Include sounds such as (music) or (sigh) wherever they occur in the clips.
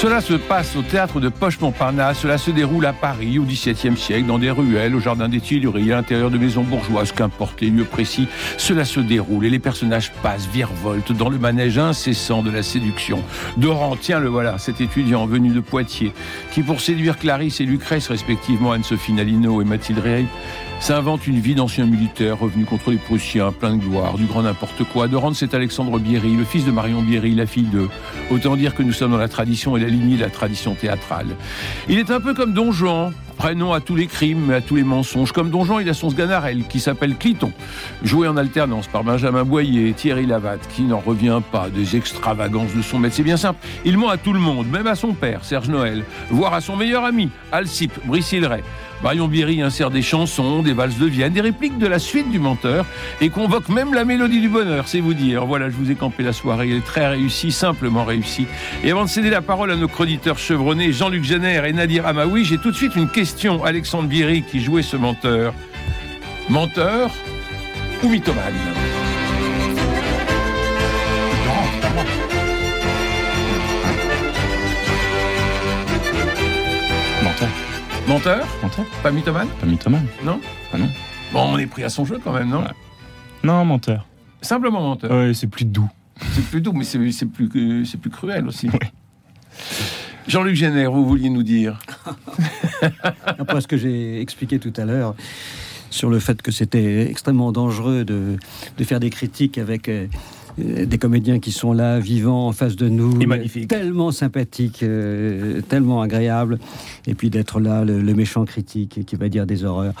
Cela se passe au théâtre de Poche-Montparnasse. Cela se déroule à Paris au XVIIe siècle, dans des ruelles, au jardin des Tuileries, à l'intérieur de maisons bourgeoises, qu'importe les lieux précis. Cela se déroule et les personnages passent, virevoltent dans le manège incessant de la séduction. Doran, tiens le voilà, cet étudiant venu de Poitiers, qui pour séduire Clarisse et Lucrèce, respectivement Anne-Sophie Nalino et Mathilde Réry, s'invente une vie d'ancien militaire revenu contre les Prussiens, plein de gloire, du grand n'importe quoi. Dorante, c'est Alexandre Bierry, le fils de Marion Bierry, la fille de. Autant dire que nous sommes dans la tradition et la la tradition théâtrale. Il est un peu comme Don Juan, prénom à tous les crimes, à tous les mensonges. Comme Don Juan, il a son sganarelle qui s'appelle Cliton, joué en alternance par Benjamin Boyer et Thierry Lavatte, qui n'en revient pas des extravagances de son maître. C'est bien simple, il ment à tout le monde, même à son père, Serge Noël, voire à son meilleur ami, Alcip, Brice Hilleret. Marion Bierry insère des chansons, des valses de Vienne, des répliques de la suite du menteur et convoque même la mélodie du bonheur, c'est vous dire. Voilà, je vous ai campé la soirée, elle est très réussie, simplement réussie. Et avant de céder la parole à nos chroniqueurs chevronnés, Jean-Luc Jenner et Nadir Amaoui, j'ai tout de suite une question. Alexandre Bierry qui jouait ce menteur. Menteur ou mythomane? Menteur Menteur Pas mythomane Pas mythomane. Non Ah non. Bon, on est pris à son jeu quand même, non Ouais. Non, menteur. Simplement menteur. Ouais, c'est plus doux. C'est plus doux, mais c'est c'est plus, que- c'est plus cruel aussi. Jean-Luc Jenner, vous vouliez nous dire (laughs) Après ce que j'ai expliqué tout à l'heure sur le fait que c'était extrêmement dangereux de, de faire des critiques avec euh, des comédiens qui sont là, vivants, en face de nous, tellement sympathiques, euh, tellement agréables, et puis d'être là, le, le méchant critique qui va dire des horreurs.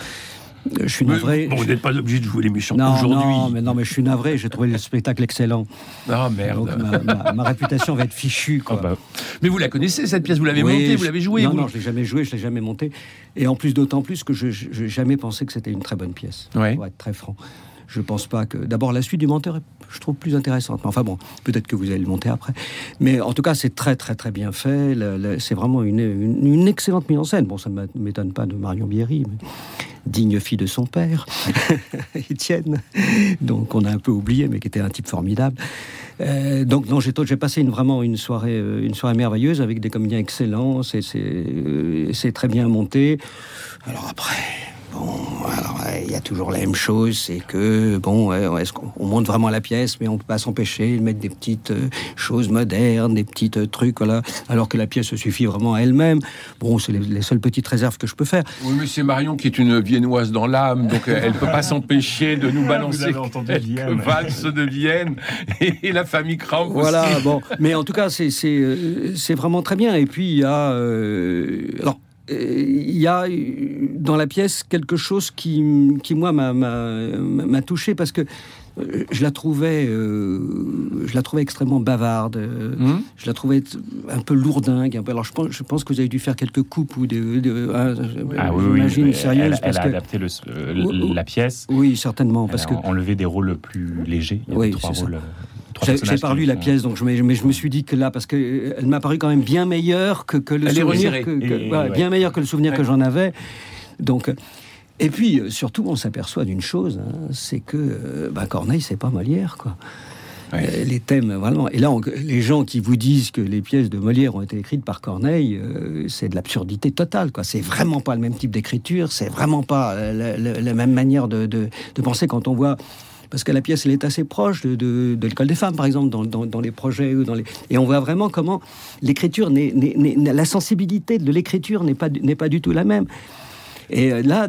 Euh, Je suis navré. Bon, vous n'êtes pas obligé de jouer les méchants aujourd'hui. non, mais non, mais je suis navré. J'ai trouvé le spectacle excellent. Ah merde. Donc ma, ma- ma réputation va être fichue. Ah Quoi. bah, Mais vous la connaissez cette pièce, vous l'avez Oui, montée, vous l'avez jouée. Non, vous... non, je l'ai jamais joué, je l'ai jamais monté. Et en plus, d'autant plus que je n'ai jamais pensé que c'était une très bonne pièce. Ouais. Pour être très franc. Je pense pas que. D'abord, la suite du menteur, je trouve plus intéressante. Enfin bon, peut-être que vous allez le monter après. Mais en tout cas, c'est très, très, très bien fait. C'est vraiment une, une- excellente mise en scène. Bon, ça ne m'étonne pas de Marion Bierry, mais digne fille de son père, (laughs) Étienne, donc on a un peu oublié, mais qui était un type formidable. Euh, donc non, j'ai passé vraiment une soirée, euh, une soirée merveilleuse avec des comédiens excellents. C'est euh, c'est très bien monté. Alors après. Bon, alors ouais, il y a toujours la même chose, c'est que bon, est-ce qu'on on monte vraiment la pièce, mais on peut pas s'empêcher de mettre des petites euh, choses modernes, des petits euh, trucs, voilà, alors que la pièce se suffit vraiment à elle-même. Bon, c'est les, les seules petites réserves que je peux faire. Oui, mais c'est Marion qui est une viennoise dans l'âme, donc euh, elle ne peut pas (laughs) s'empêcher de nous balancer quelques (laughs) valses de Vienne et, la famille Kramp Voilà, bon. Mais en tout cas, c'est c'est euh, c'est vraiment très bien. Et puis, il y a. euh, alors. Euh, Il y a euh, dans la pièce quelque chose qui, qui moi, m'a- touché parce que euh, je la trouvais, euh, je la trouvais extrêmement bavarde. euh, Hum Je la trouvais un peu lourdingue. Un peu. Alors, je pense, je pense que vous avez dû faire quelques coupes ou des. des- hein, ah oui, oui, sérieuses. Elle, parce a que, adapté le, euh, la pièce. oui, certainement. Elle Parce a que enlevé des rôles plus légers. Il y Oui, trois ça. Euh, J'ai personnages j'ai pas lu la pièce, donc je, mais, mais je me suis dit que là, parce qu'elle m'a paru quand même bien meilleure que, que le Elle souvenir, que, que- Et- voilà, ouais. bien meilleure que le souvenir Ouais. que j'en avais. Donc, euh, et puis euh, surtout, on s'aperçoit d'une chose, hein, c'est que euh, bah, Corneille, c'est pas Molière, quoi. Euh, les thèmes, vraiment. Et là, on- les gens qui vous disent que les pièces de Molière ont été écrites par Corneille, euh, c'est de l'absurdité totale. Quoi. C'est vraiment pas le même type d'écriture, c'est vraiment pas euh, la, la- la même manière de, de- de penser quand on voit. Parce que la pièce, elle est assez proche de, l'école des femmes, par exemple, dans, les projets. Et on voit vraiment comment l'écriture, la sensibilité de l'écriture n'est pas, pas du tout la même. Et euh, là,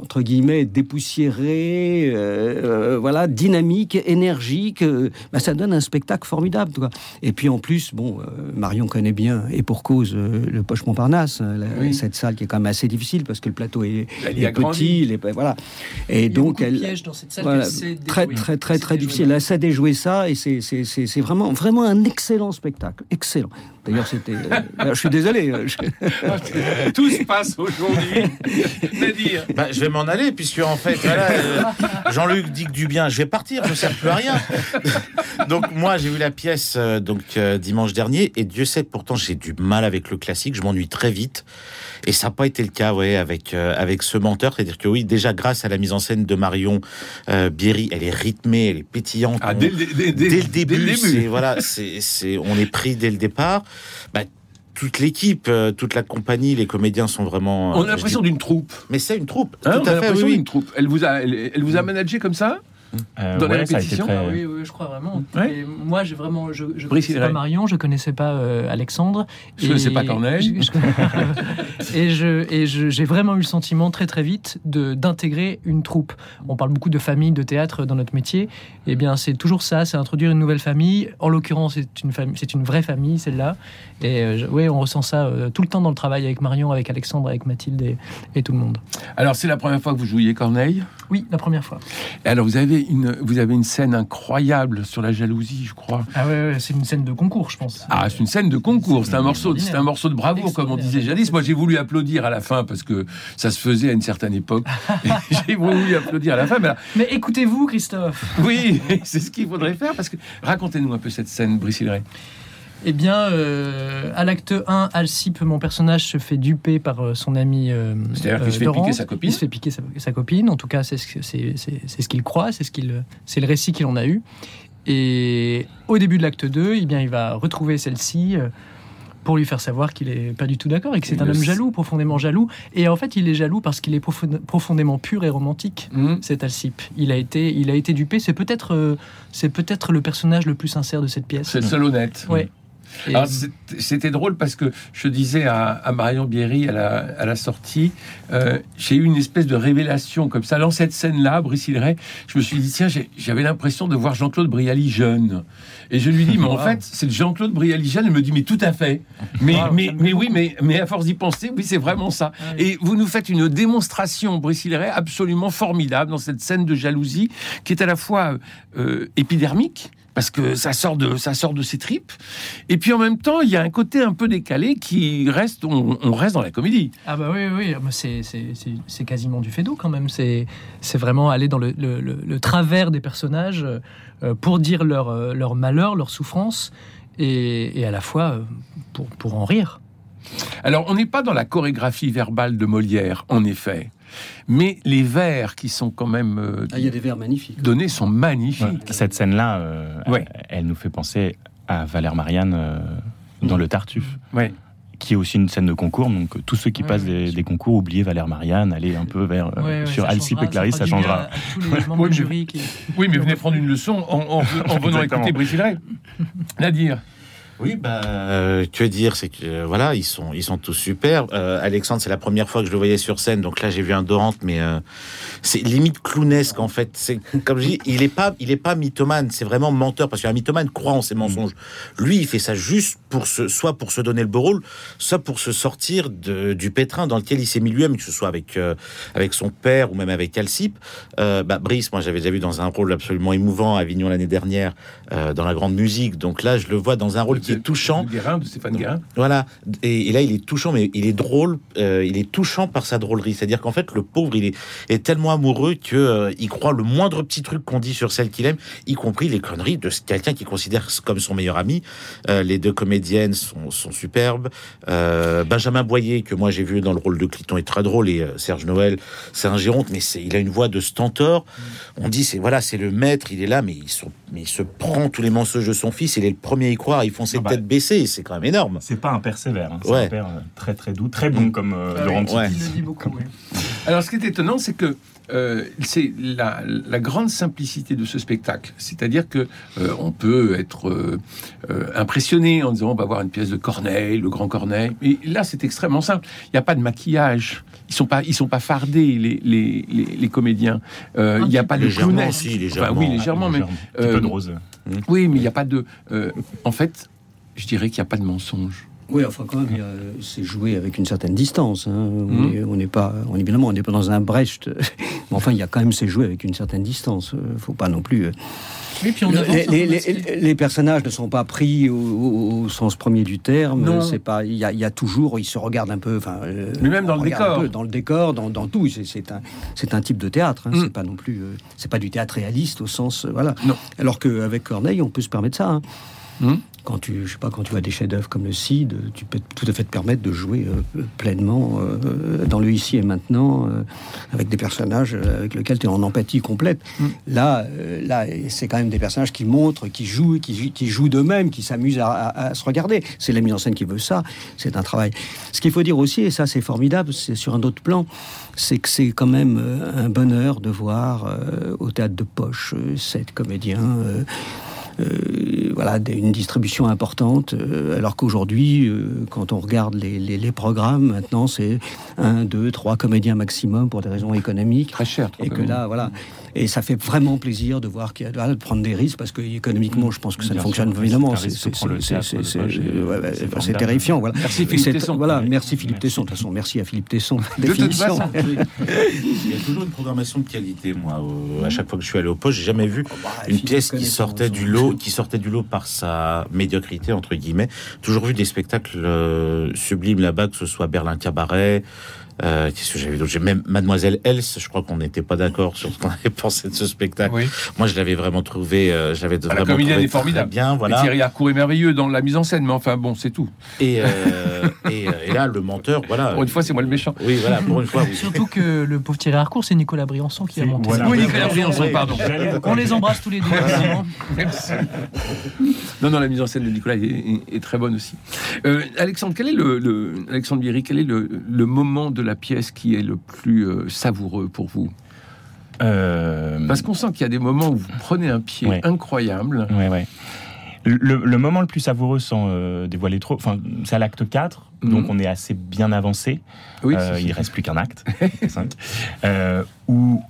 entre guillemets, dépoussiéré, euh, euh, voilà, dynamique, énergique, euh, bah, ça donne un spectacle formidable. Quoi. Et puis en plus, bon, euh, Marion connaît bien, et pour cause, euh, le Poche Montparnasse, la- Oui. cette salle qui est quand même assez difficile parce que le plateau est, Elle a petit, il est- voilà. Et Il y a donc, de elle, pièges dans cette salle voilà, très, très, très, Elle très difficile. Elle sait déjouer ça et c'est- vraiment, vraiment un excellent spectacle. Excellent. D'ailleurs, c'était. euh, (laughs) je suis désolé. je- (laughs) Tout se passe aujourd'hui. (laughs) Nadir. Bah, je vais m'en aller, puisque en fait, voilà, euh, Jean-Luc dit que du bien, je vais partir, je ne sers plus à rien. donc moi, j'ai vu la pièce euh, donc euh, dimanche dernier, et Dieu sait que pourtant j'ai du mal avec le classique, je m'ennuie très vite. Et ça n'a pas été le cas, ouais, avec euh, avec ce menteur, c'est-à-dire que oui, déjà grâce à la mise en scène de Marion euh, Bierry, elle est rythmée, elle est pétillante. Ah, on- dès, le- dès- dès- dès le début, dès le c'est voilà, c'est c'est on est pris dès le départ. Bah, toute l'équipe, euh, toute la compagnie, les comédiens sont vraiment. On euh, a je l'impression dis- d'une troupe. Mais c'est une troupe. Hein, tout on a à fait. l'impression Oui, oui. d'une troupe. Elle vous a, elle, elle vous a managé comme ça? Euh, Dans la ouais, répétition, très- Ah oui, oui, je crois vraiment. Ouais. Et moi, j'ai vraiment, je, je Brice connaissais pas Marion, je connaissais pas euh, Alexandre. Je connaissais pas Corneille. je- (laughs) et je, et je- j'ai vraiment eu le sentiment très très vite de d'intégrer une troupe. On parle beaucoup de famille, de théâtre dans notre métier. Eh bien, c'est toujours ça, c'est introduire une nouvelle famille. En l'occurrence, c'est une famille, c'est une vraie famille, celle-là. Et euh, oui, on ressent ça euh, tout le temps dans le travail avec Marion, avec Alexandre, avec Mathilde et, et tout le monde. Alors, c'est la première fois que vous jouiez Corneille? Oui, la première fois. Et alors, vous avez une, vous avez une scène incroyable sur la jalousie, je crois. Ah ouais, ouais, c'est une scène de concours, je pense. Ah, c'est une scène de concours. C'est un morceau, de- c'est un morceau de bravoure, comme on disait jadis. Moi, j'ai voulu applaudir à la fin parce que ça se faisait à une certaine époque. (laughs) J'ai voulu applaudir à la fin. Mais écoutez-vous, Christophe? Oui, (laughs) c'est ce qu'il faudrait faire parce que racontez-nous un peu cette scène, Brice. Eh bien, euh, à l'acte 1, Alcipe, mon personnage, se fait duper par euh, son ami. euh, C'est-à-dire qu'il se fait piquer sa copine Il se fait piquer sa, sa copine. En tout cas, c'est ce, qu'il croit, c'est ce qu'il, c'est le récit qu'il en a eu. Et au début de l'acte 2, eh bien, il va retrouver celle-ci euh, pour lui faire savoir qu'il est pas du tout d'accord et que c'est un homme jaloux, profondément jaloux. Et en fait, il est jaloux parce qu'il est profond- profondément pur et romantique. Hum Cet Alcipe, il a été, il a été dupé. C'est peut-être, euh, c'est peut-être le personnage le plus sincère de cette pièce. C'est le seul honnête. Ouais. Et- Alors, C'était drôle parce que je disais à, à Marion Bierry à la, à la sortie, euh, j'ai eu une espèce de révélation comme ça. Dans cette scène-là, Brice Hilleret, je me suis dit, tiens, j'avais l'impression de voir Jean-Claude Brialy jeune. Et je lui dis, mais en Wow. fait, c'est Jean-Claude Brialy jeune. Elle me dit, mais tout à fait. Mais, Wow, mais, mais oui, mais, mais à force d'y penser, oui, c'est vraiment ça. Ah. Et vous nous faites une démonstration, Brice Hilleret, absolument formidable dans cette scène de jalousie qui est à la fois euh, épidermique, parce que ça sort de ça sort de ses tripes, et puis en même temps il y a un côté un peu décalé qui reste, on, on reste dans la comédie. Ah bah oui, oui. C'est, quasiment du fédo quand même. C'est, c'est vraiment aller dans le, le- le- le travers des personnages euh, pour dire leur, euh, leur malheur, leur souffrance, et, et à la fois euh, pour, pour en rire. Alors on n'est pas dans la chorégraphie verbale de Molière, en effet, mais les vers qui sont quand même euh, Ah, il y a des vers magnifiques. donnés sont magnifiques. Ouais. Cette scène-là, euh, Ouais. elle nous fait penser à Valère Marianne euh, dans Le Tartuffe, Ouais. qui est aussi une scène de concours. Donc tous ceux qui Ouais, passent ouais. des, des concours, oubliez Valère Marianne, allez un peu vers Ouais, ouais, sur ça Alcipe et Clarisse, ça changera. à- à tous les membres Oui, mais- jury qui- Oui, mais venez prendre une leçon en, en- en (laughs) venant écouter Brice. Nadir. (laughs) Oui, bah, euh, que dire, c'est que euh, voilà, ils sont, ils sont tous super. Euh, Alexandre, c'est la première fois que je le voyais sur scène, donc là j'ai vu un Dorante, mais euh, c'est limite clownesque en fait. C'est comme je dis, il est pas, il est pas mythomane, c'est vraiment menteur parce qu'un mythomane croit en ses mensonges. Lui, il fait ça juste pour se, soit pour se donner le beau rôle, soit pour se sortir de, du pétrin dans lequel il s'est mis lui-même, que ce soit avec avec son père ou même avec Alcipe. Euh, bah, Brice, moi j'avais déjà vu dans un rôle absolument émouvant à Avignon l'année dernière, dans la grande musique. Donc là, je le vois dans un rôle qui est touchant. De Guérin, de Stéphane Guérin. Voilà. Et, et là, il est touchant, mais il est drôle. euh, il est touchant par sa drôlerie. C'est-à-dire qu'en fait, le pauvre, il est, est tellement amoureux que euh, il croit le moindre petit truc qu'on dit sur celle qu'il aime, y compris les conneries de quelqu'un qu'il considère comme son meilleur ami. Euh, les deux comédiennes sont, sont superbes. Benjamin Boyer, que moi j'ai vu dans le rôle de Cliton, est très drôle. Et Serge Noël, c'est un géronte, mais il a une voix de stentor. On dit, c'est voilà, c'est le maître, il est là, mais il, se- mais il se prend tous les mensonges de son fils. Il est le premier à y croire. Ils font ses Ah bah. têtes baissées. C'est quand même énorme. C'est pas un père sévère, hein. c'est Ouais. un père euh, très très doux, très bon comme euh, Ah Laurent Ouais. Il le dit beaucoup, oui. Alors, ce qui est étonnant, c'est que euh, c'est la, la grande simplicité de ce spectacle. C'est-à-dire que euh, on peut être euh, euh, impressionné en disant on va voir une pièce de Corneille, le grand Corneille. Mais là, c'est extrêmement simple. Il n'y a pas de maquillage. Ils sont pas, ils sont pas fardés les les, les, les comédiens. Euh, Il n'y a pas de Légèrement, Enfin, oui, légèrement, mais peu de rose. oui, mais il n'y a pas de. euh, en fait, je dirais qu'il n'y a pas de mensonge. Oui, enfin quand même, il c'est joué avec une certaine distance. hein. On est- On n'est pas, on, évidemment, on n'est pas dans un Brecht. (laughs) Mais enfin, il y a quand même c'est joué avec une certaine distance. Euh, faut pas non plus. euh, Oui, puis on avance les, personnages ne sont pas pris au, au- au sens premier du terme. Non. C'est pas. Il y, a- il y a toujours. Ils se regardent un peu. Enfin. euh, Mais même dans le décor. peu dans le décor, dans, dans tout. C'est- un, c'est un type de théâtre. hein. Mm. C'est pas non plus. c'est pas du théâtre réaliste au sens. voilà. Non. Alors qu'avec Corneille, on peut se permettre ça. hein. Mm. Quand tu, je sais pas, quand tu as des chefs-d'œuvre comme le Cid, tu peux tout à fait te permettre de jouer euh, pleinement euh, dans le ici et maintenant euh, avec des personnages avec lesquels tu es en empathie complète. Mm. Là, là, c'est quand même des personnages qui montrent, qui jouent, qui, qui jouent d'eux-mêmes, qui s'amusent à, à- à se regarder. C'est la mise en scène qui veut ça. C'est un travail. Ce qu'il faut dire aussi, et ça c'est formidable, c'est sur un autre plan, c'est que c'est quand même un bonheur de voir au théâtre de poche sept comédiens. Euh, voilà, une distribution importante, euh, alors qu'aujourd'hui, euh, quand on regarde les, les- les programmes, maintenant c'est un, deux, trois comédiens maximum pour des raisons économiques. Très cher. trop Et que là, voilà. Et ça fait vraiment plaisir de voir qu'il y a voilà, de prendre des risques parce que économiquement, je pense que ça ne fonctionne sûr, évidemment. c'est terrifiant. Voilà. Merci, Philippe Tesson. Voilà, merci Philippe Merci. Tesson. De toute façon, merci à Philippe Tesson. De toute Définition. façon. (laughs) Il y a toujours une programmation de qualité, moi. au- à chaque fois que je suis allé au poste, j'ai jamais vu bah, une Philippe pièce qui sortait du son- qui sortait du lot par sa médiocrité entre guillemets. Toujours vu des spectacles euh, sublimes là-bas, que ce soit Berlin Cabaret. Euh, Qu'est-ce que j'avais d'autre J'ai même Mademoiselle Else. Je crois qu'on n'était pas d'accord sur ce qu'on avait pensé de ce spectacle. Oui. Moi, je l'avais vraiment trouvé. euh, je l'avais Ah, la vraiment comédienne trouvé est formidable. très bien. Et Voilà. Thierry Harcourt est merveilleux dans la mise en scène, mais enfin bon, c'est tout. Et, euh, et, et là, le menteur, voilà. Pour une fois, c'est moi le méchant. Oui, voilà. Pour une fois, oui. Surtout que le pauvre Thierry Harcourt, c'est Nicolas Briançon qui a monté Voilà. Oui, Nicolas Briançon, pardon. On les embrasse tous les deux. évidemment. Non, non, la mise en scène de Nicolas est, est- est très bonne aussi. Euh, Alexandre, quel est le, le- Alexandre Bierry, quel est le, le moment de la pièce qui est le plus euh, savoureux pour vous Euh, Parce qu'on sent qu'il y a des moments où vous prenez un pied Ouais. incroyable. Ouais, ouais. Le, le moment le plus savoureux, sans euh, dévoiler trop, enfin, c'est à l'acte 4, Mhm. donc on est assez bien avancé. Oui, Euh, il reste plus qu'un acte, (laughs) où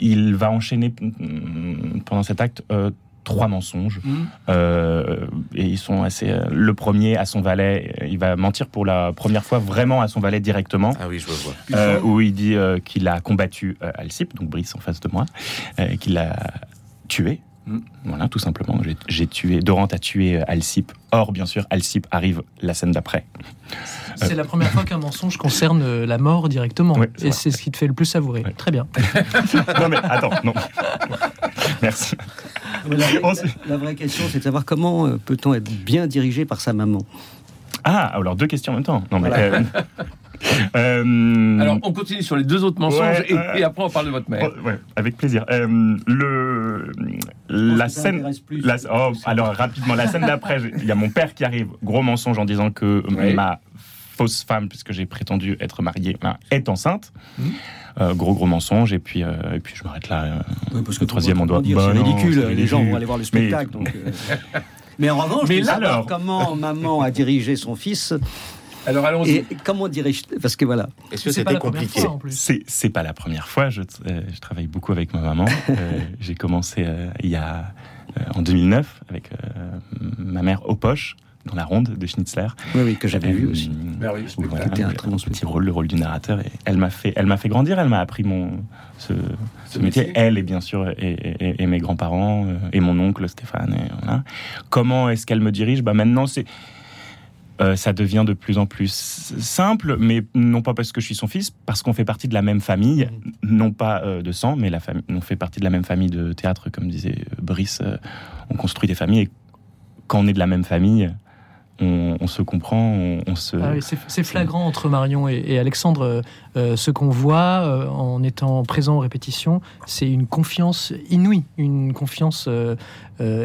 il va enchaîner mm, pendant cet acte trois mensonges. Mhm. Euh, et ils sont assez. euh, le premier à son valet, il va mentir pour la première fois vraiment à son valet directement. Ah oui, je vois. Euh, où il dit euh, qu'il a combattu euh, Alcip, donc Brice en face de moi, euh, qu'il a tué. Mm. Voilà, tout simplement. J'ai- tué. Dorante a tué euh, Alcip. Or, bien sûr, Alcip arrive la scène d'après. C'est la première fois qu'un mensonge concerne euh, la mort directement. Et c'est ce qui te fait le plus savourer. Très bien. (laughs) non, mais attends, non. Merci. La, vraie question, c'est de savoir comment euh, peut-on être bien dirigé par sa maman? Ah, alors deux questions en même temps. Non, mais. Voilà. euh, (laughs) euh, Alors, on continue sur les deux autres mensonges Ouais, et, et après on parle de votre mère. oh, ouais, avec plaisir. Euh, le, la que scène. intéresse plus. La- oh, alors rapidement, la scène d'après, il y a mon père qui arrive, gros mensonge en disant que Oui. ma fausse femme, puisque j'ai prétendu être marié, ben, est enceinte. Mhm. Euh, gros gros mensonge et puis euh, et puis je m'arrête là. euh. Oui, parce Le troisième, on doit- dire, Bah c'est non, ridicule. Les gens vont aller voir le spectacle. Mais- donc, euh. Mais en revanche, Mais là, alors- comment maman a dirigé son fils Alors allons-y. et comment dirige. Parce que voilà. Est-ce que C'est pas c'était compliqué fois en plus. C'est c'est pas la première fois. Je, euh, je travaille beaucoup avec ma maman. (laughs) Euh, j'ai commencé euh, il y a euh, en 2009 avec euh, ma mère aux poches dans la ronde de Schnitzler. Oui, oui, que j'avais vu aussi. Merveilleux spectacle. Voilà, C'était un très bon petit rôle, le rôle du narrateur. Et elle m'a fait, elle m'a fait grandir. Elle m'a appris mon ce, ce métier. métier. Elle et bien sûr et, et- et mes grands-parents et mon oncle Stéphane. Et voilà. Comment est-ce qu'elle me dirige? Bah maintenant c'est euh, ça devient de plus en plus simple, mais non pas parce que je suis son fils, parce qu'on fait partie de la même famille, non pas euh, de sang, mais la famille, on fait partie de la même famille de théâtre, comme disait euh, Brice. euh, on construit des familles et quand on est de la même famille, on, on se comprend, on, on se. Ah oui, c'est flagrant entre Marion et, et Alexandre. Euh, ce qu'on voit euh, en étant présent aux répétitions, c'est une confiance inouïe, une confiance euh,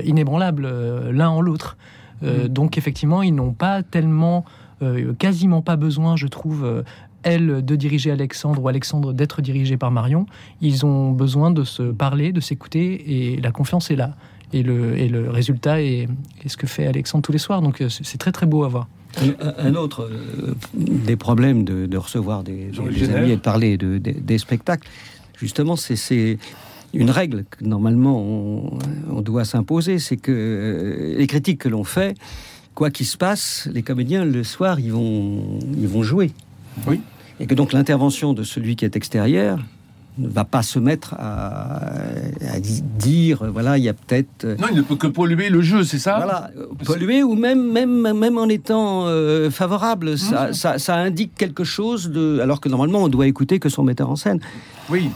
inébranlable l'un en l'autre. Euh, Mhm. Donc effectivement, ils n'ont pas tellement, euh, quasiment pas besoin, je trouve, euh, elle de diriger Alexandre ou Alexandre d'être dirigé par Marion. Ils ont besoin de se parler, de s'écouter, et la confiance est là. Et le, et le résultat est, est ce que fait Alexandre tous les soirs. Donc c'est très très beau à voir. Un, un autre euh, des problèmes de, de recevoir des, amis et de parler de, des- des spectacles, justement, c'est- c'est une règle que normalement on, on doit s'imposer, c'est que euh, les critiques que l'on fait quoi qu'il se passe, les comédiens, le soir, ils vont, ils vont jouer. Oui. Et que donc l'intervention de celui qui est extérieur ne va pas se mettre à, à di- dire, voilà, il y a peut-être... euh, Non, il ne peut que polluer le jeu, c'est ça? Voilà, polluer ou même, même, même en étant euh, favorable, Mmh. ça, ça, ça indique quelque chose de. Alors que normalement, on doit écouter que son metteur en scène. Oui.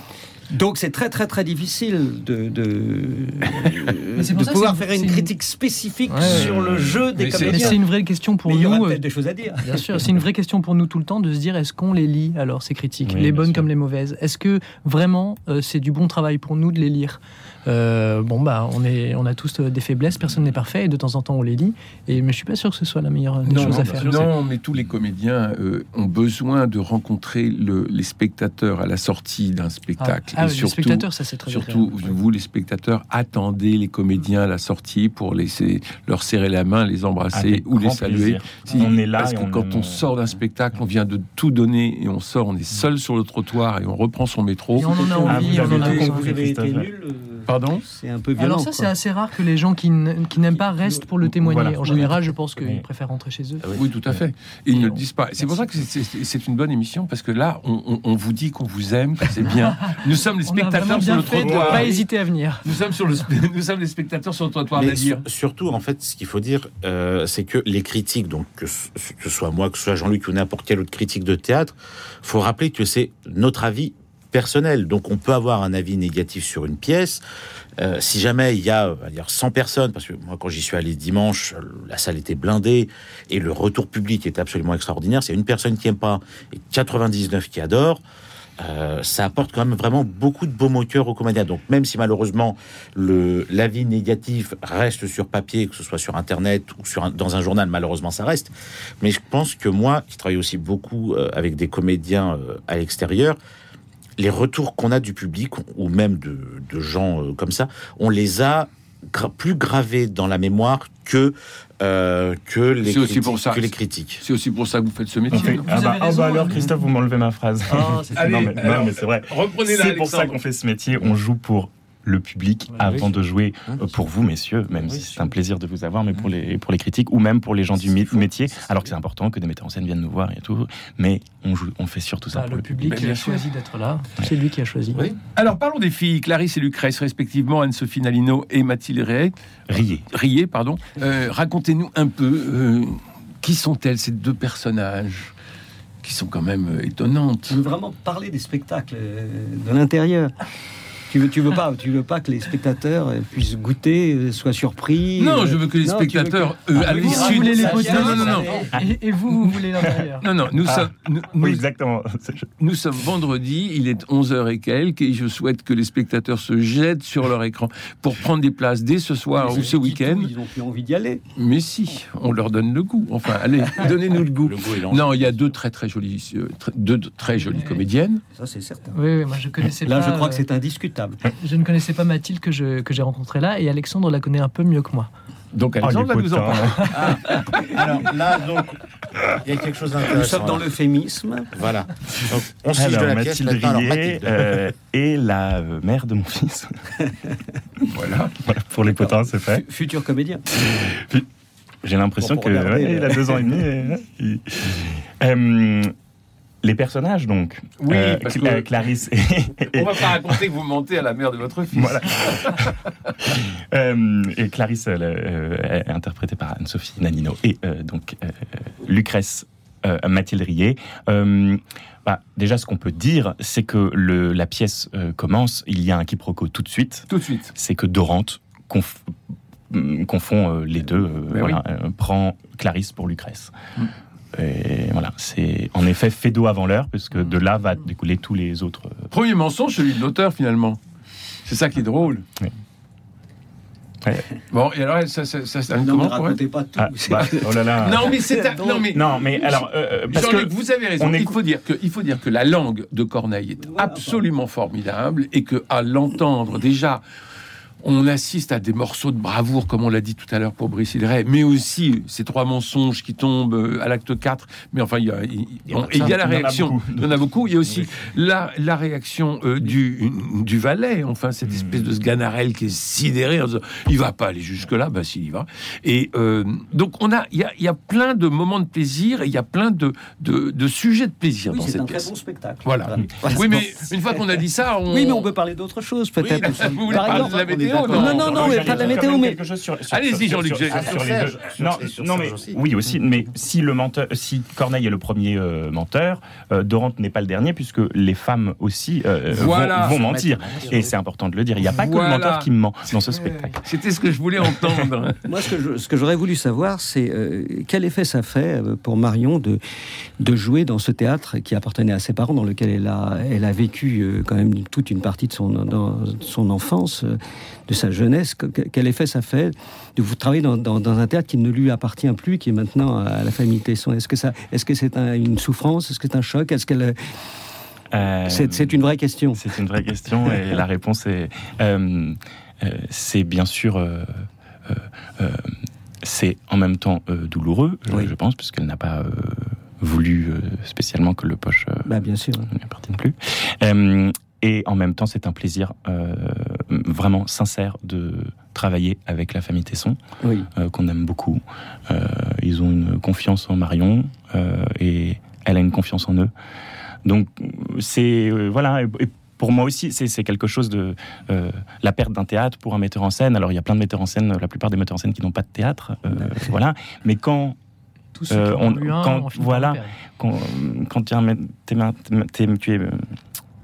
Donc c'est très très très difficile de, de, (laughs) de pouvoir faire une critique spécifique Ouais. sur le jeu des Mais comédiens. c'est une vraie question pour Mais il y aura nous. euh, peut-être des choses à dire. Bien sûr, c'est une vraie question pour nous tout le temps de se dire est-ce qu'on les lit alors ces critiques, Oui, les bonnes sûr. comme les mauvaises? Est-ce que vraiment euh, c'est du bon travail pour nous de les lire? Euh, Bon bah on est, on a tous euh, des faiblesses, personne n'est parfait et de temps en temps on les lit. Et mais je suis pas sûr que ce soit la meilleure des Non, choses non, à faire. non, mais tous les comédiens euh, ont besoin de rencontrer le- les spectateurs à la sortie d'un Ah, spectacle. ah et oui, les surtout, spectateurs, ça c'est très surtout agréable. vous, les spectateurs, attendez les comédiens à la sortie pour laisser, leur serrer la main, les embrasser Avec ou les saluer. Si, on est là parce et que on quand on sort d'un spectacle, on vient de tout donner et on sort, on est seul sur le trottoir et on reprend son métro. Et on en a Ah, vous on en a vous avez été nul. Pardon C'est un peu violent. Alors ça c'est assez rare que les gens qui, n'aiment pas restent pour le témoigner. Voilà. En général, je pense qu'ils Oui. préfèrent rentrer chez eux. Oui, tout à fait. Et ils ne le disent pas. C'est pour ça que c'est- une bonne émission, parce que là, on, on- on vous dit qu'on vous aime, que c'est bien. (laughs) Nous sommes les spectateurs sur le fait de trottoir. pas hésiter à venir. Nous sommes, sur le, (laughs) nous sommes les spectateurs sur le trottoir, Mais sur- surtout, en fait, ce qu'il faut dire, euh, c'est que les critiques, donc que ce, que ce soit moi, que ce soit Jean-Luc ou n'importe quel autre critique de théâtre, faut rappeler que c'est notre avis personnel. Donc, on peut avoir un avis négatif sur une pièce. Euh, si jamais il y a, dire, 100 personnes, parce que moi, quand j'y suis allé dimanche, la salle était blindée et le retour public est absolument extraordinaire. C'est une personne qui aime pas et 99 qui adore. Euh, ça apporte quand même vraiment beaucoup de beaux moteurs aux comédiens. Donc même si malheureusement l'avis négatif reste sur papier, que ce soit sur internet ou dans un journal, malheureusement ça reste. Mais je pense que moi, qui travaille aussi beaucoup euh, avec des comédiens à l'extérieur, les retours qu'on a du public ou même de, de gens euh, comme ça, on les a gra- plus gravés dans la mémoire que euh, que les C'est aussi critiques- pour ça. que les critiques. C'est aussi pour ça que vous faites ce métier. fait- ah, bah, ah bah alors. Christophe, vous m'enlevez ma phrase. Ah, c'est- vrai. Reprenez-la, C'est pour ça qu'on fait ce métier. On joue pour le public Ouais, avant oui. de jouer euh, pour vous, messieurs, même Oui, si c'est un plaisir de vous avoir, mais pour les, pour les critiques ou même pour les gens du métier. Alors que c'est important que des metteurs en scène viennent nous voir et tout. Mais on, joue, on fait surtout ça Bah, pour le public Ben, bien a sûr. choisi d'être là. C'est lui qui a choisi. Oui. Alors parlons des filles, Clarisse et Lucrèce, respectivement, Anne-Sophie Nalino et Mathilde Ré. Riez. Riez, pardon. Euh, Racontez-nous un peu, euh, qui sont-elles, ces deux personnages qui sont quand même étonnantes Tu veux vraiment parler des spectacles euh, de l'intérieur tu veux, tu veux pas, tu veux pas que les spectateurs euh, puissent goûter, euh, soient surpris. Non, euh, je veux que les non, veux que- spectateurs, euh, Ah, à l'issue les Non, non, non, non. Et, et vous, vous voulez l'intérieur. Non, non, nous, Ah. sommes, nous, nous- Oui, exactement. Nous sommes vendredi, il est 11h et quelques, et je souhaite que les spectateurs se jettent sur leur écran pour prendre des places dès ce soir ou ce week-end. Ils ont plus envie d'y aller. Mais si, on leur donne le goût. Enfin, allez, (laughs) donnez-nous le goût. Le goût. Non, il y a deux très très jolies, deux très jolies comédiennes. Ça, c'est certain. Oui, oui, moi je connaissais Là, pas. je crois que c'est indiscutable. Je ne connaissais pas Mathilde que je que j'ai rencontrée là et Alexandre la connaît un peu mieux que moi. Donc Alexandre va nous en parler. Alors là, donc, il y a quelque chose Nous d'intéressant. sommes dans l'euphémisme. Voilà. Donc, on se fiche de Alors, la pièce Mathilde maintenant. Alors, Mathilde. euh, et la euh, mère de mon fils. (laughs) Voilà. Voilà, pour les potins, c'est fait. Fu- Futur comédien. J'ai l'impression Pour que regarder, ouais, il a euh. deux ans et demi. et, il- Euh, les personnages, donc. Oui, Euh, parce que- Clarisse et, (laughs) On va pas raconter que vous mentez à la mère de votre fils. Voilà. (laughs) Euh, et Clarisse, elle, euh, est interprétée par Anne-Sophie Nanino et donc Lucrèce Mathilde Rier. Bah, déjà, ce qu'on peut dire, c'est que le, la pièce commence, il y a un quiproquo tout de suite, Tout de suite. c'est que Dorante hum, confond les deux, voilà, prend Clarisse pour Lucrèce. Mm. Et voilà, c'est en effet fait d'eau avant l'heure, parce que de là va découler tous les autres. euh, Premier mensonge, celui de l'auteur finalement. C'est ça qui est drôle. Oui. Ouais. Bon, et alors ça, ça, ça termine Non, ne comment pour elle racontez pas tout. ah, (laughs) bah, oh là là. Non, mais c'est un- non mais Non, mais alors, euh, parce Jean-Luc, que vous avez raison. on Il faut dire que il faut dire que la langue de Corneille est Voilà, absolument formidable et que à l'entendre déjà. On assiste à des morceaux de bravoure, comme on l'a dit tout à l'heure pour Brice Hilleret, mais aussi ces trois mensonges qui tombent euh, à l'acte 4. Mais enfin, il y a, il, Il y en a il y a la réaction. Il y en a beaucoup. Il y a aussi la, la réaction euh, du, du valet, enfin, cette espèce de Sganarelle qui est sidéré en disant il va pas aller jusque-là, ben s'il y va. Et euh, donc, on a, il y a, il y a plein de moments de plaisir et il y a plein de, de, de sujets de plaisir Oui, dans c'est cette un très pièce. bon spectacle. Voilà. Voilà. Oui, mais une fois qu'on a dit ça, on... Oui, mais on peut parler d'autre chose, peut-être. Oui, vous voulez Par parler exemple, de la on est météo, non Non, non, non, mais pas de la météo, mais quelque chose sur, sur- Allez-y, Jean-Luc, Non, mais aussi. oui aussi, mais si le menteur, si Corneille est le premier euh, menteur, euh, Dorante n'est pas le dernier puisque les femmes aussi euh, Voilà. vont, vont mentir. Et c'est important de le dire. Il n'y a pas que le menteur qui ment dans ce spectacle. C'était ce que je voulais entendre. (laughs) Moi, ce que j'aurais voulu savoir, c'est euh, quel effet ça fait pour Marion de, de jouer dans ce théâtre qui appartenait à ses parents, dans lequel elle a, elle a vécu euh, quand même toute une partie de son, dans son enfance, euh, de sa jeunesse. Que- que- Quel effet ça fait de vous travailler dans, dans- dans un théâtre qui ne lui appartient plus, qui est maintenant à la famille Tesson? Est-ce que ça, est-ce que c'est un- une souffrance? Est-ce que c'est un choc? Est-ce qu'elle, Euh, c'est, c'est une vraie question. C'est une vraie question et la réponse est euh, euh, c'est bien sûr euh, euh, euh, c'est en même temps euh, douloureux, je- Oui. je pense, puisqu'elle n'a pas euh, voulu euh, spécialement que le poche euh, Bah, bien sûr. ne lui appartienne plus. Et en même temps, c'est un plaisir euh, vraiment sincère de travailler avec la famille Tesson, Oui. euh, qu'on aime beaucoup. Euh, ils ont une confiance en Marion et elle a une confiance en eux. Donc, c'est voilà. Et, et pour moi aussi, c'est quelque chose de euh, la perte d'un théâtre pour un metteur en scène. Alors, il y a plein de metteurs en scène, la plupart des metteurs en scène qui n'ont pas de théâtre, euh, voilà. Mais quand Euh, on- quand- voilà. quand, quand tu, es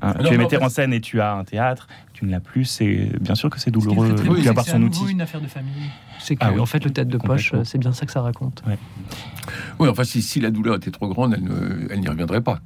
t'es- tu es, euh, un- tu Non, es mais en metteur fait- en scène et tu as un théâtre, tu ne l'as plus, c'est bien sûr que c'est douloureux c'est que avoir c'est son outil. une affaire de famille. C'est que, Ah oui, en fait, le tête de poche, c'est bien ça que ça raconte. Oui, enfin, si, si la douleur était trop grande, elle ne- elle n'y reviendrait pas.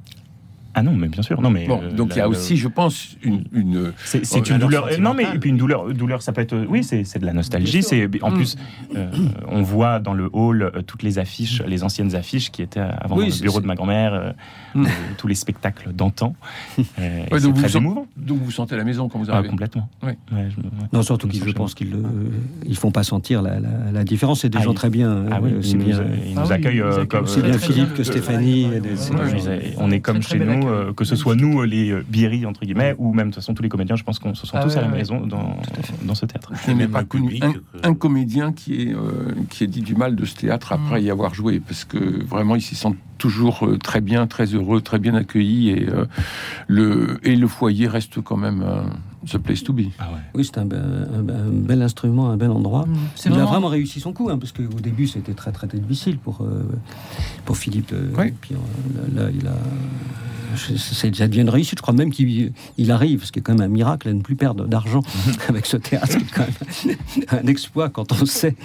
Ah non, mais bien sûr, non mais Bon, euh, donc il y a le- aussi, je pense, une. une- C'est c'est Oh, une douleur. euh, Non, mais et puis une douleur, douleur, ça peut être. Oui, c'est c'est de la nostalgie. C'est en Mm. plus, euh, on voit dans le hall euh, toutes les affiches, les anciennes affiches qui étaient avant Oui, dans le c'est- bureau c'est- de ma grand-mère, euh, Mm. euh, tous les spectacles d'antan. (laughs) Euh, Ouais, c'est donc vous très sent- émouvant. donc vous sentez à la maison quand vous Ah, arrivez. complètement. Oui. Ouais, je me- ouais. Non, surtout qu'ils, je pense qu'ils ne font pas sentir la, la- la différence. C'est des Ah, gens ils- très bien. Ah oui, euh, ils c'est nous, bien. ils Ah nous accueillent ils euh, comme. aussi bien Philippe que Stéphanie. C'est- on est comme chez bel nous, euh, que ce soit nous, les euh, Bierry, entre guillemets, ou même de toute façon tous les comédiens, je pense qu'on se sent Ah tous à la ouais. maison dans, dans ce théâtre. Je n'ai pas connu un, un comédien qui euh, qui ait dit du mal de ce théâtre après Mm. y avoir joué, parce que vraiment, ils s'y sentent toujours très bien, très heureux, très bien accueillis, et, euh, le, et le foyer reste quand même euh, the place to be. Ah ouais. Oui, c'est un, be- un be- un bel instrument, un bel endroit. Mm. C'est Il a vraiment, réussi son coup, hein, parce qu'au début c'était très très difficile pour, euh, pour Philippe. euh, Oui. et puis, euh, là, là, il a, ça devient une réussite. Je crois même qu'il il arrive, ce qui est quand même un miracle, à ne plus perdre d'argent (laughs) avec ce théâtre. C'est quand même un exploit quand on sait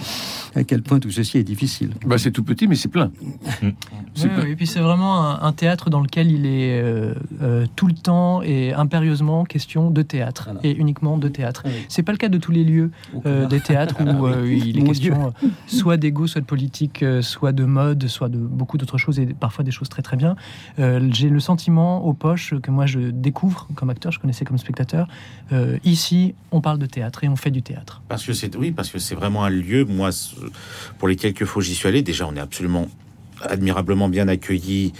à quel point tout ceci est difficile. Bah, c'est tout petit, mais c'est plein. Mm. Plein. ouais, et puis c'est vraiment un, un théâtre dans lequel il est euh, euh, tout le temps et impérieusement question de théâtre Voilà. et uniquement de théâtre. Oui. C'est pas le cas de tous les lieux euh, des théâtres où (laughs) euh, il est Mon question euh, soit d'ego, soit de politique, euh, soit de mode, soit de beaucoup d'autres choses et parfois des choses très très bien. Euh, J'ai le sentiment aux poches que moi je découvre comme acteur, je connaissais comme spectateur. euh, ici, on parle de théâtre et on fait du théâtre. Parce que c'est oui, parce que c'est vraiment un lieu. Moi, pour les quelques fois où j'y suis allé, déjà, on est absolument admirablement bien accueillis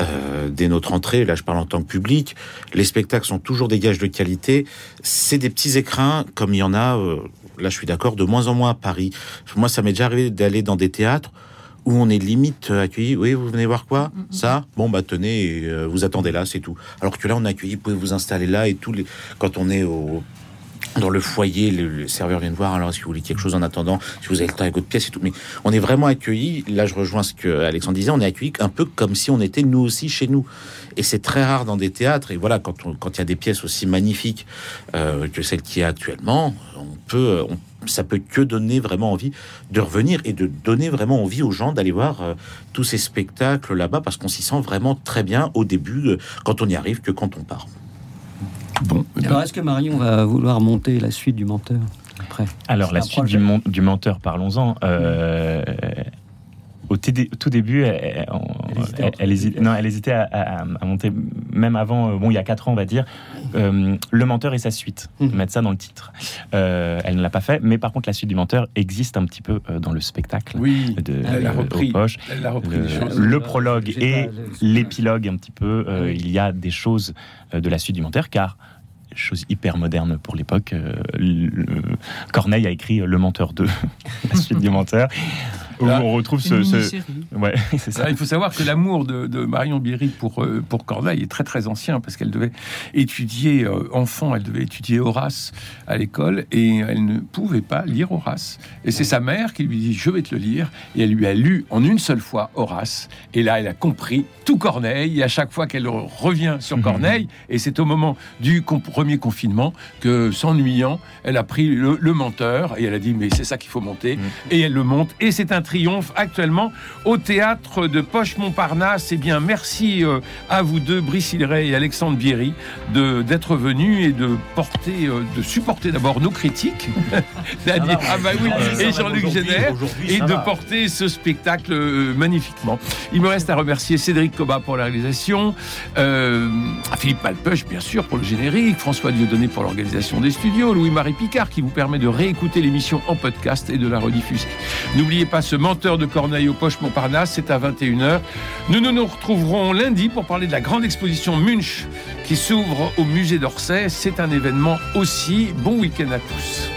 euh, dès notre entrée. Là, je parle en tant que public. Les spectacles sont toujours des gages de qualité. C'est des petits écrins, comme il y en a. euh, là, je suis d'accord, de moins en moins à Paris. Moi, ça m'est déjà arrivé d'aller dans des théâtres où on est limite euh, accueilli. Oui, vous venez voir quoi? Ça? Bon, bah tenez, euh, vous attendez là, c'est tout. Alors que là, on est accueilli, vous pouvez vous installer là et tout. Les... Quand on est au dans le foyer, le, serveur vient de voir. Alors, est-ce que vous voulez quelque chose en attendant? Si vous avez le temps avec votre pièce et tout. Mais on est vraiment accueillis. Là, je rejoins ce que Alexandre disait. On est accueillis un peu comme si on était nous aussi chez nous. Et c'est très rare dans des théâtres. Et voilà, quand il y a des pièces aussi magnifiques euh, que celle qui est actuellement, on peut, on- ça peut que donner vraiment envie de revenir et de donner vraiment envie aux gens d'aller voir euh, tous ces spectacles là-bas parce qu'on s'y sent vraiment très bien au début, euh, quand on y arrive, que quand on part. Bon, eh ben, Alors est-ce que Marion va vouloir monter la suite du menteur après? Alors, la suite du, mon- du menteur, parlons-en. Euh, au tout début, elle, hésitait, non, elle hésitait à, monter, même avant, euh, bon, il y a 4 ans, on va dire, euh, Le menteur et sa suite, mmh. mettre ça dans le titre. Euh, elle ne l'a pas fait, mais par contre, la suite du menteur existe un petit peu dans le spectacle. Oui, de, elle a repris, le, prologue et l'épilogue, un petit peu. il y a des choses de la suite du menteur, car chose hyper moderne pour l'époque. Corneille a écrit Le Menteur 2, (laughs) la suite du Menteur on retrouve ce. Ouais, (laughs) c'est ça. il faut savoir que l'amour de, Marion Bierry pour, euh, pour Corneille est très très ancien parce qu'elle devait étudier, euh, enfant, elle devait étudier Horace à l'école et elle ne pouvait pas lire Horace. Et c'est sa mère qui lui dit Je vais te le lire. Et elle lui a lu en une seule fois Horace. Et là, elle a compris tout Corneille. Et à chaque fois qu'elle revient sur mhm. Corneille, et c'est au moment du premier confinement que, s'ennuyant, elle a pris le, menteur et elle a dit Mais c'est ça qu'il faut monter. Mhm. Et elle le monte. Et c'est un triomphe actuellement au théâtre de Poche-Montparnasse. Eh bien, merci euh, à vous deux, Brice Hilleret et Alexandre Bierry, d'être venus et de porter, euh, de supporter d'abord nos critiques, (laughs) c'est-à-dire ah bah oui, et Jean-Luc Génère, et de porter ce spectacle euh, magnifiquement. Il me reste à remercier Cédric Coba pour la réalisation, Philippe Malpeuch, bien sûr, pour le générique, François Dieudonné pour l'organisation des studios, Louis-Marie Picard qui vous permet de réécouter l'émission en podcast et de la rediffuser. N'oubliez pas menteur de Corneille aux poches Montparnasse, c'est à 21h. Nous, nous nous retrouverons lundi pour parler de la grande exposition Munch qui s'ouvre au musée d'Orsay. C'est un événement aussi. Bon week-end à tous.